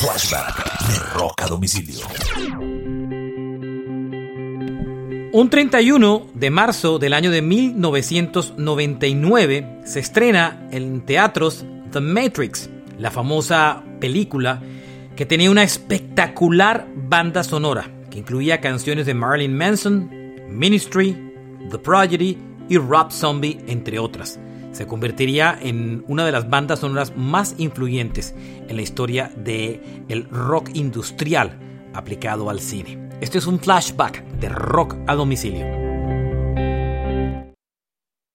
flashback de Rock a Domicilio. Un 31 de marzo del año de 1999 se estrena en teatros The Matrix, la famosa película que tenía una espectacular banda sonora que incluía canciones de Marilyn Manson, Ministry, The Prodigy y Rob Zombie, entre otras. Se convertiría en una de las bandas sonoras más influyentes en la historia del el rock industrial aplicado al cine. Este es un flashback de rock a domicilio.